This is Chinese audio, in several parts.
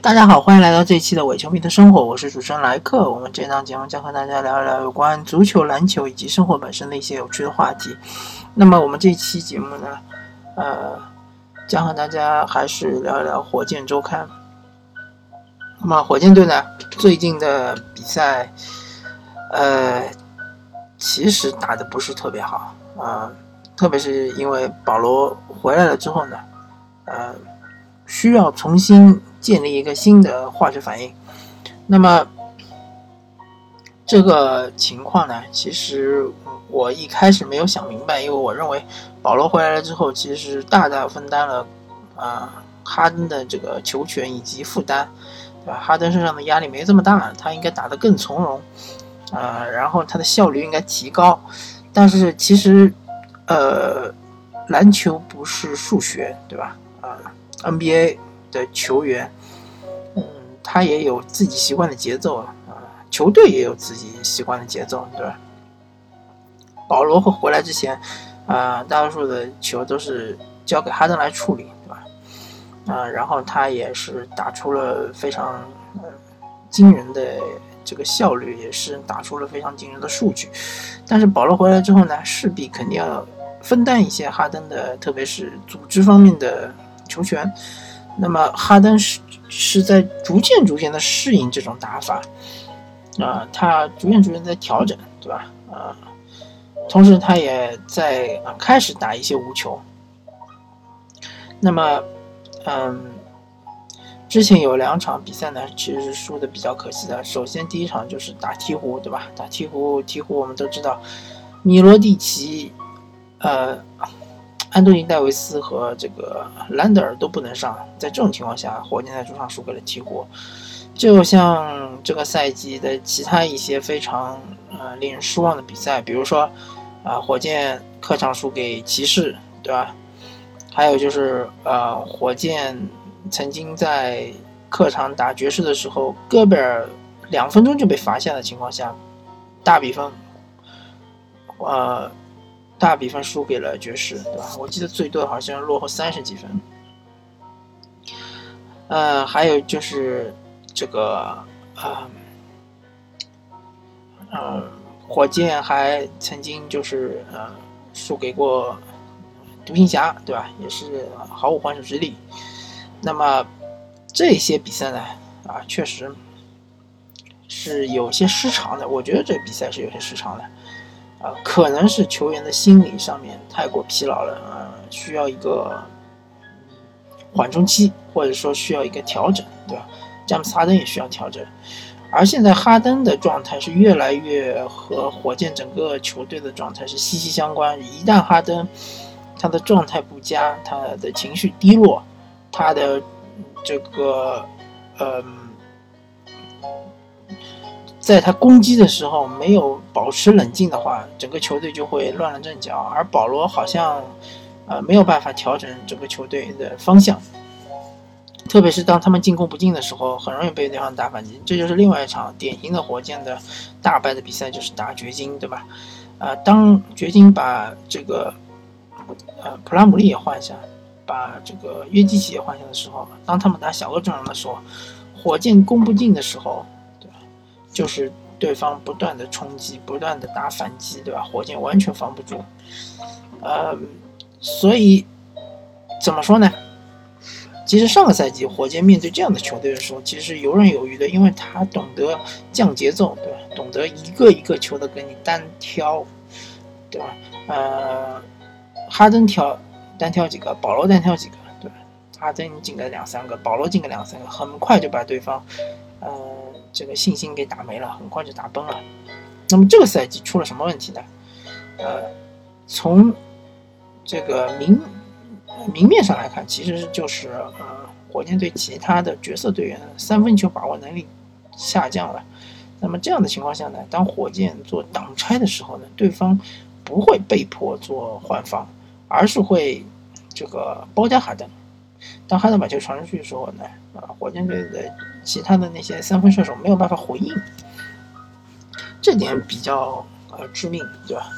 大家好，欢迎来到这一期的伪球迷的生活，我是主持人莱克。我们这档节目将和大家聊一聊有关足球、篮球以及生活本身的一些有趣的话题。那么我们这期节目呢，呃，将和大家还是聊一聊火箭周刊。那么火箭队呢，最近的比赛，呃，其实打的不是特别好啊，特别是因为保罗回来了之后呢，呃，需要重新。建立一个新的化学反应，那么这个情况呢？其实我一开始没有想明白，因为我认为保罗回来了之后，其实大大分担了啊哈登的这个球权以及负担，对吧？哈登身上的压力没这么大，他应该打得更从容啊，然后他的效率应该提高。但是其实，呃，篮球不是数学，对吧？啊，NBA。的球员，他也有自己习惯的节奏啊，球队也有自己习惯的节奏，对吧？保罗和回来之前，啊，大多数的球都是交给哈登来处理，对吧？啊，然后他也是打出了非常惊人的这个效率，也是打出了非常惊人的数据。但是保罗回来之后呢，势必肯定要分担一些哈登的，特别是组织方面的球权。那么哈登是是在逐渐逐渐的适应这种打法，啊，他逐渐逐渐在调整，对吧？啊，同时他也在啊开始打一些无球。那么，嗯，之前有两场比赛呢，其实是输的比较可惜的。首先第一场就是打鹈鹕，对吧？打鹈鹕，鹈鹕我们都知道，米罗蒂奇，呃。安东尼·戴维斯和这个兰德尔都不能上，在这种情况下，火箭在主场输给了鹈鹕。就像这个赛季的其他一些非常呃令人失望的比赛，比如说啊，火箭客场输给骑士，对吧？还有就是呃，火箭曾经在客场打爵士的时候，戈贝尔两分钟就被罚下的情况下，大比分，呃。大比分输给了爵士，对吧？我记得最多好像落后三十几分。呃，还有就是这个，呃，呃，火箭还曾经就是呃输给过独行侠，对吧？也是毫无还手之力。那么这些比赛呢，啊，确实是有些失常的。我觉得这比赛是有些失常的。啊，可能是球员的心理上面太过疲劳了啊，需要一个缓冲期，或者说需要一个调整，对吧？詹姆斯哈登也需要调整，而现在哈登的状态是越来越和火箭整个球队的状态是息息相关。一旦哈登他的状态不佳，他的情绪低落，他的这个嗯。在他攻击的时候没有保持冷静的话，整个球队就会乱了阵脚。而保罗好像，呃，没有办法调整整个球队的方向，特别是当他们进攻不进的时候，很容易被对方打反击。这就是另外一场典型的火箭的大败的比赛，就是打掘金，对吧？啊，当掘金把这个，呃，普拉姆利也换下，把这个约基奇也换下的时候，当他们打小个阵容的时候，火箭攻不进的时候。就是对方不断的冲击，不断的打反击，对吧？火箭完全防不住，呃，所以怎么说呢？其实上个赛季火箭面对这样的球队的时候，其实游刃有余的，因为他懂得降节奏，对吧？懂得一个一个球的跟你单挑，对吧？呃，哈登挑单挑几个，保罗单挑几个，对吧？哈登进个两三个，保罗进个两三个，很快就把对方，呃。这个信心给打没了，很快就打崩了。那么这个赛季出了什么问题呢？呃，从这个明明面上来看，其实就是呃，火箭队其他的角色队员三分球把握能力下降了。那么这样的情况下呢，当火箭做挡拆的时候呢，对方不会被迫做换防，而是会这个包夹哈登。当哈登把球传出去的时候呢，啊，火箭队的其他的那些三分射手没有办法回应，这点比较呃致命，对吧？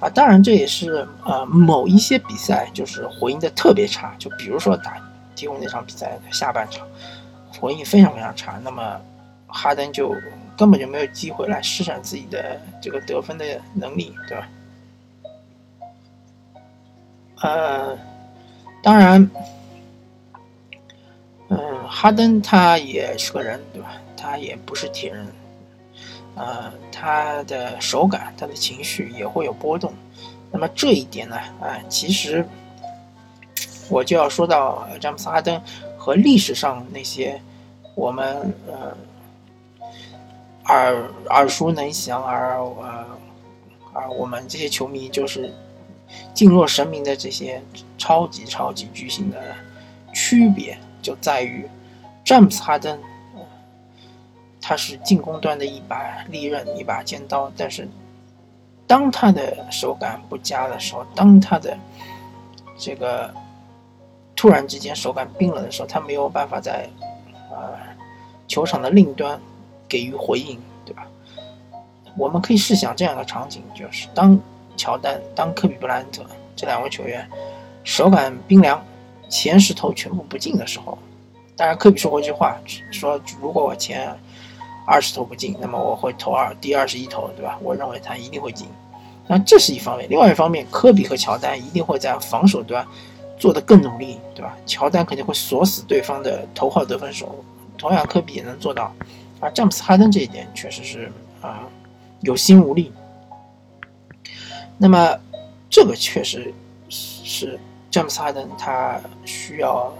啊，当然这也是呃某一些比赛就是回应的特别差，就比如说打鹈鹕那场比赛的下半场，回应非常非常差，那么哈登就根本就没有机会来施展自己的这个得分的能力，对吧？呃，当然，哈登他也是个人，对吧？他也不是铁人，呃，他的手感、他的情绪也会有波动。那么这一点呢，啊，其实我就要说到詹姆斯·哈登和历史上那些我们呃耳耳熟能详而呃而我们这些球迷就是敬若神明的这些超级超级巨星的区别，就在于詹姆斯·哈登，他是进攻端的一把利刃，一把尖刀，但是。当他的手感不佳的时候，当他的这个突然之间手感冰冷的时候，他没有办法在呃球场的另一端给予回应，对吧？我们可以试想这样的场景，就是当乔丹、当科比布莱恩特这两位球员手感冰凉，前十投全部不进的时候，当然科比说过一句话，说如果我前。二十投不进，那么我会投二第二十一投，对吧？我认为他一定会进。那这是一方面，另外一方面，科比和乔丹一定会在防守端做得更努力，对吧？乔丹肯定会锁死对方的头号得分手，同样科比也能做到。而詹姆斯哈登这一点确实是啊有心无力。那么这个确实是詹姆斯哈登他需要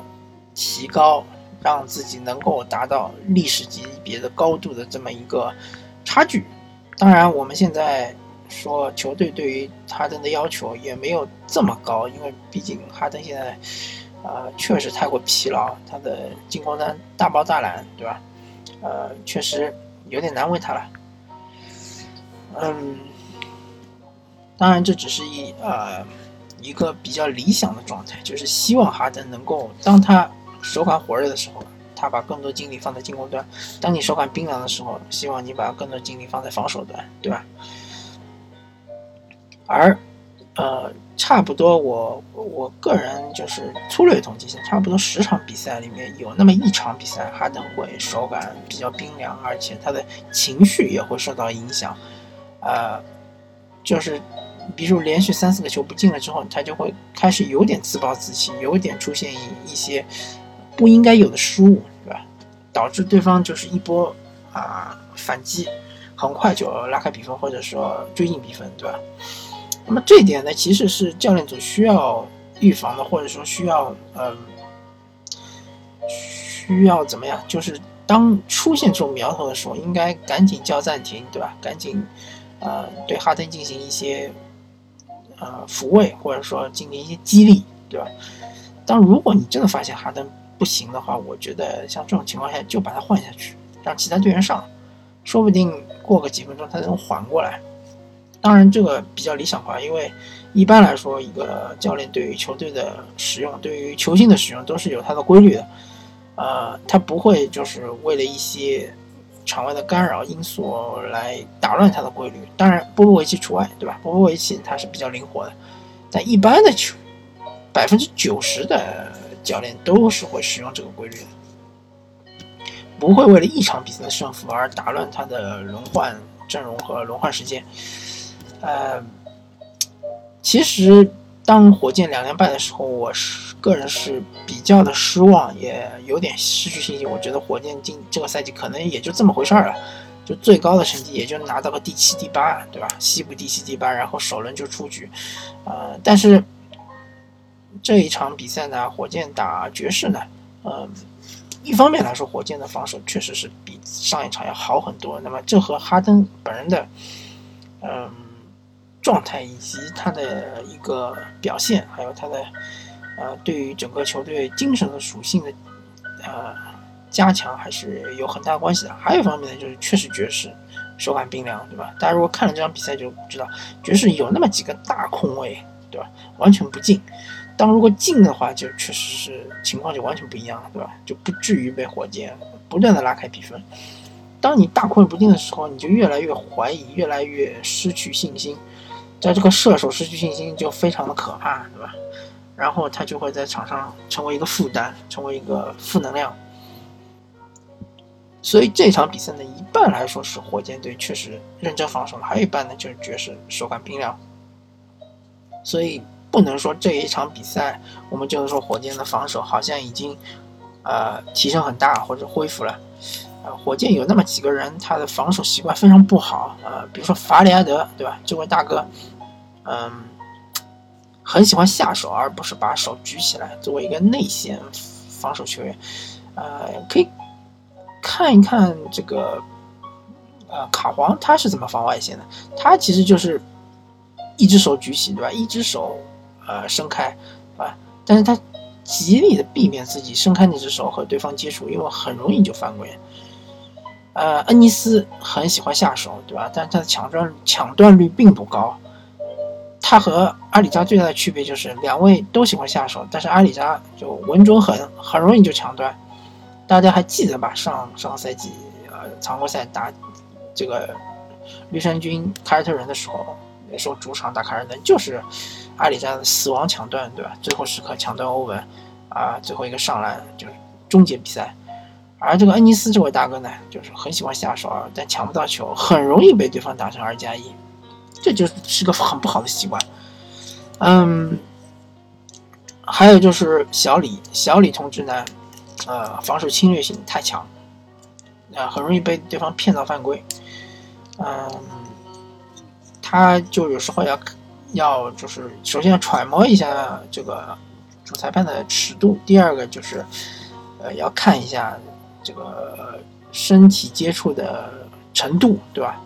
提高。让自己能够达到历史级别的高度的这么一个差距。当然，我们现在说球队对于哈登的要求也没有这么高，因为毕竟哈登现在，呃，确实太过疲劳，他的进攻端大包大揽，对吧？呃，确实有点难为他了。嗯，当然这只是一呃一个比较理想的状态，就是希望哈登能够当他。手感火热的时候，他把更多精力放在进攻端；当你手感冰凉的时候，希望你把更多精力放在防守端，对吧？而，呃，差不多我我个人就是粗略统计一下，差不多十场比赛里面有那么一场比赛，哈登会手感比较冰凉，而且他的情绪也会受到影响，呃，就是比如连续三四个球不进了之后，他就会开始有点自暴自弃，有点出现一一些。不应该有的失误，对吧？导致对方就是一波啊反击，很快就拉开比分，或者说追进比分，对吧？那么这点呢，其实是教练组需要预防的，或者说需要嗯需要怎么样？就是当出现这种苗头的时候，应该赶紧叫暂停，对吧？赶紧呃对哈登进行一些呃抚慰，或者说进行一些激励，对吧？当如果你真的发现哈登，不行的话，我觉得像这种情况下就把他换下去，让其他队员上，说不定过个几分钟他能缓过来。当然这个比较理想化，因为一般来说一个教练对于球队的使用，对于球星的使用都是有他的规律的，呃，他不会就是为了一些场外的干扰因素来打乱他的规律。当然波波维奇除外，对吧？波波维奇他是比较灵活的，但一般的球，百分之九十的。教练都是会使用这个规律的，不会为了一场比赛的胜负而打乱他的轮换阵容和轮换时间。呃，其实当火箭两连败的时候，我是个人是比较的失望，也有点失去信心。我觉得火箭今这个赛季可能也就这么回事儿了，就最高的成绩也就拿到个第七、第八，对吧？西部第七、第八，然后首轮就出局。呃，但是。这一场比赛呢，火箭打爵士呢，嗯，一方面来说，火箭的防守确实是比上一场要好很多。那么，这和哈登本人的，嗯，状态以及他的一个表现，还有他的，呃，对于整个球队精神的属性的，呃，加强还是有很大关系的。还有一方面呢，就是确实爵士手感冰凉，对吧？大家如果看了这场比赛就知道，爵士有那么几个大空位，对吧？完全不进。当如果进的话，就确实是情况就完全不一样了，对吧？就不至于被火箭不断的拉开比分。当你大困不进的时候，你就越来越怀疑，越来越失去信心。在这个射手失去信心就非常的可怕，对吧？然后他就会在场上成为一个负担，成为一个负能量。所以这场比赛呢，一半来说是火箭队确实认真防守了，还有一半呢就是爵士手感冰凉。所以不能说这一场比赛，我们就是说火箭的防守好像已经呃提升很大或者恢复了。呃，火箭有那么几个人，他的防守习惯非常不好，呃，比如说法里埃德，对吧？这位大哥，嗯，很喜欢下手，而不是把手举起来。作为一个内线防守球员，呃，可以看一看这个，呃，卡皇他是怎么防外线的？他其实就是一只手举起，对吧？一只手呃伸开，啊，但是他极力的避免自己伸开那只手和对方接触，因为很容易就犯规。呃，恩尼斯很喜欢下手，对吧？但是他的抢断抢断率并不高。他和阿里扎最大的区别就是两位都喜欢下手，但是阿里扎就稳准狠，很容易就抢断。大家还记得吧？上上赛季呃常规赛打这个绿衫军凯尔特人的时候，那时候主场打凯尔特人就是阿里扎的死亡抢断，对吧？最后时刻抢断欧文，啊，最后一个上篮就是终结比赛。而这个恩尼斯这位大哥呢，就是很喜欢下手，但抢不到球，很容易被对方打成二加一，这就是个很不好的习惯。嗯，还有就是小李，小李同志呢，呃，防守侵略性太强，啊，很容易被对方骗到犯规。嗯，他就有时候要要就是首先要揣摩一下这个主裁判的尺度，第二个就是呃要看一下。这个身体接触的程度，对吧？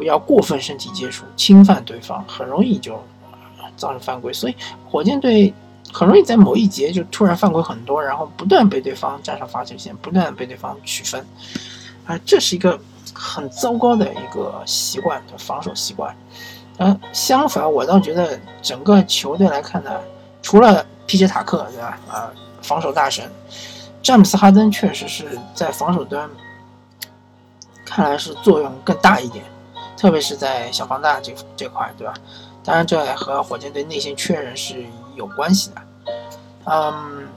不要过分身体接触，侵犯对方，很容易就造成犯规。所以火箭队很容易在某一节就突然犯规很多，然后不断被对方站上罚球线，不断被对方取分。啊，这是一个很糟糕的一个习惯，防守习惯。啊，相反，我倒觉得整个球队来看呢，除了皮杰塔克，对吧？啊，防守大神。詹姆斯哈登确实是在防守端，看来是作用更大一点，特别是在小放大这这块，对吧？当然，这也和火箭队内线缺人是有关系的。嗯，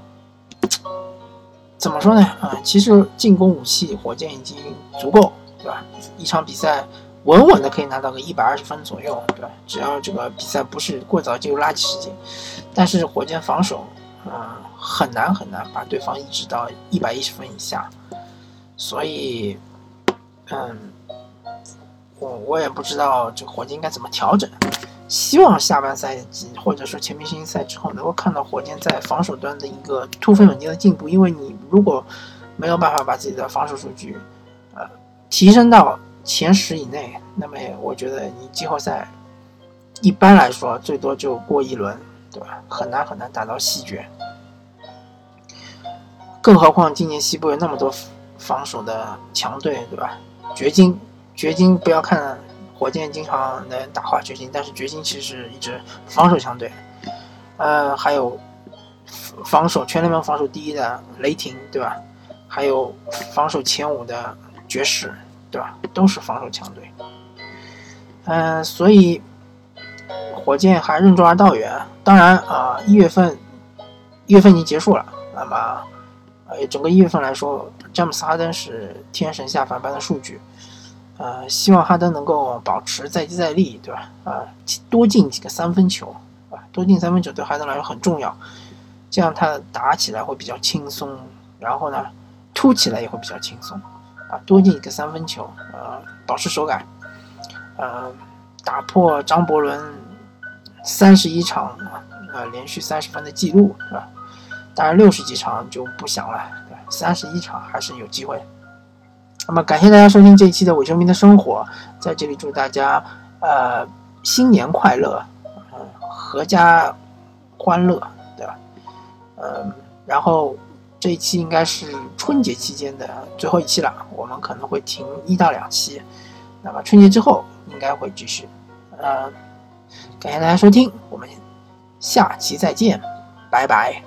怎么说呢？啊，其实进攻武器火箭已经足够，对吧？一场比赛稳稳的可以拿到个一百二十分左右，对吧？只要这个比赛不是过早进入垃圾时间。但是火箭防守。嗯，很难很难把对方抑制到一百一十分以下，所以，嗯，我我也不知道这个火箭应该怎么调整。希望下半赛季或者说全明星赛之后能够看到火箭在防守端的一个突飞猛进的进步。因为你如果没有办法把自己的防守数据，呃，提升到前十以内，那么我觉得你季后赛一般来说最多就过一轮。对吧？很难很难打到西决，更何况今年西部有那么多防守的强队，对吧？掘金，掘金不要看火箭经常能打垮掘金，但是掘金其实是一支防守强队。呃，还有防守全联盟防守第一的雷霆，对吧？还有防守前五的爵士，对吧？都是防守强队。嗯，所以。火箭还任重而道远，当然啊，一月份，一月份已经结束了。那么，呃，整个一月份来说，詹姆斯哈登是天神下凡般的数据，呃，希望哈登能够保持再接再厉，对吧？啊，多进几个三分球，啊，多进三分球对哈登来说很重要，这样他打起来会比较轻松，然后呢，突起来也会比较轻松，啊，多进一个三分球，呃，保持手感，呃，打破张伯伦。三十一场呃连续三十分的记录是吧？当然六十几场就不想了，对三十一场还是有机会。那么感谢大家收听这一期的伪球迷的生活，在这里祝大家呃新年快乐，嗯，阖家欢乐，对吧？嗯，然后这一期应该是春节期间的最后一期了，我们可能会停一到两期，那么春节之后应该会继续，呃。感谢大家收听，我们下期再见，拜拜。